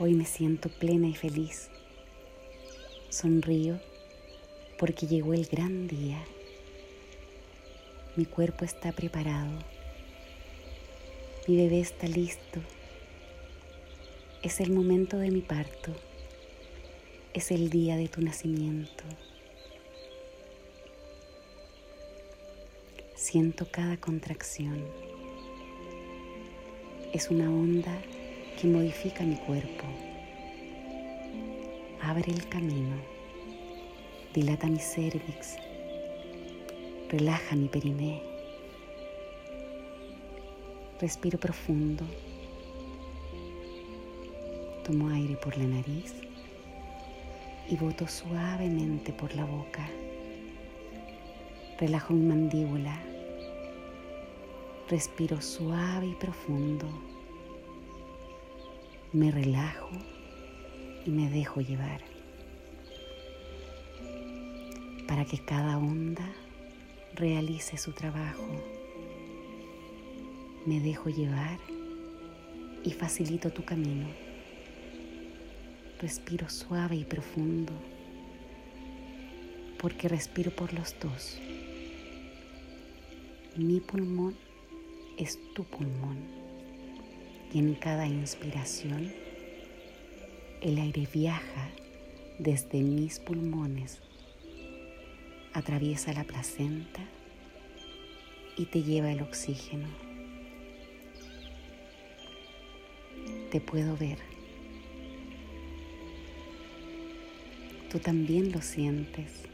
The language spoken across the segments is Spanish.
Hoy me siento plena y feliz. Sonrío porque llegó el gran día. Mi cuerpo está preparado. Mi bebé está listo. Es el momento de mi parto. Es el día de tu nacimiento. Siento cada contracción. Es una onda que modifica mi cuerpo. Abre el camino, dilata mi cervix, relaja mi periné. Respiro profundo, tomo aire por la nariz y boto suavemente por la boca. Relajo mi mandíbula, respiro suave y profundo me relajo y me dejo llevar para que cada onda realice su trabajo. Me dejo llevar y facilito tu camino. Respiro suave y profundo porque respiro por los dos. Mi pulmón es tu pulmón y en cada inspiración el aire viaja desde mis pulmones, atraviesa la placenta y te lleva el oxígeno. Te puedo ver. Tú también lo sientes.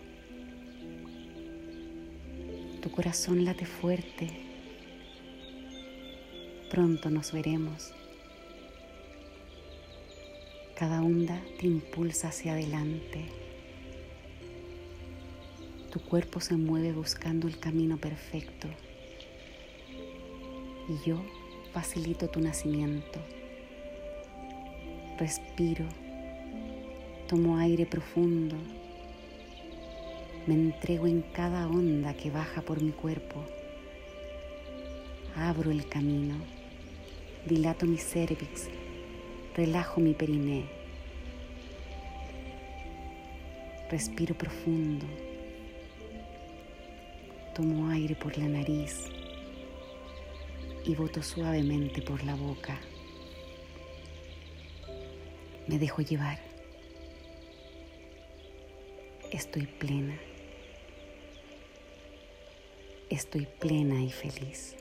Tu corazón late fuerte Pronto nos veremos. Cada onda te impulsa hacia adelante. Tu cuerpo se mueve buscando el camino perfecto. Y yo facilito tu nacimiento. Respiro, tomo aire profundo, me entrego en cada onda que baja por mi cuerpo. Abro el camino dilato mi cervix, relajo mi periné. Respiro profundo. Tomo aire por la nariz y boto suavemente por la boca. Me dejo llevar. Estoy plena. Estoy plena y feliz.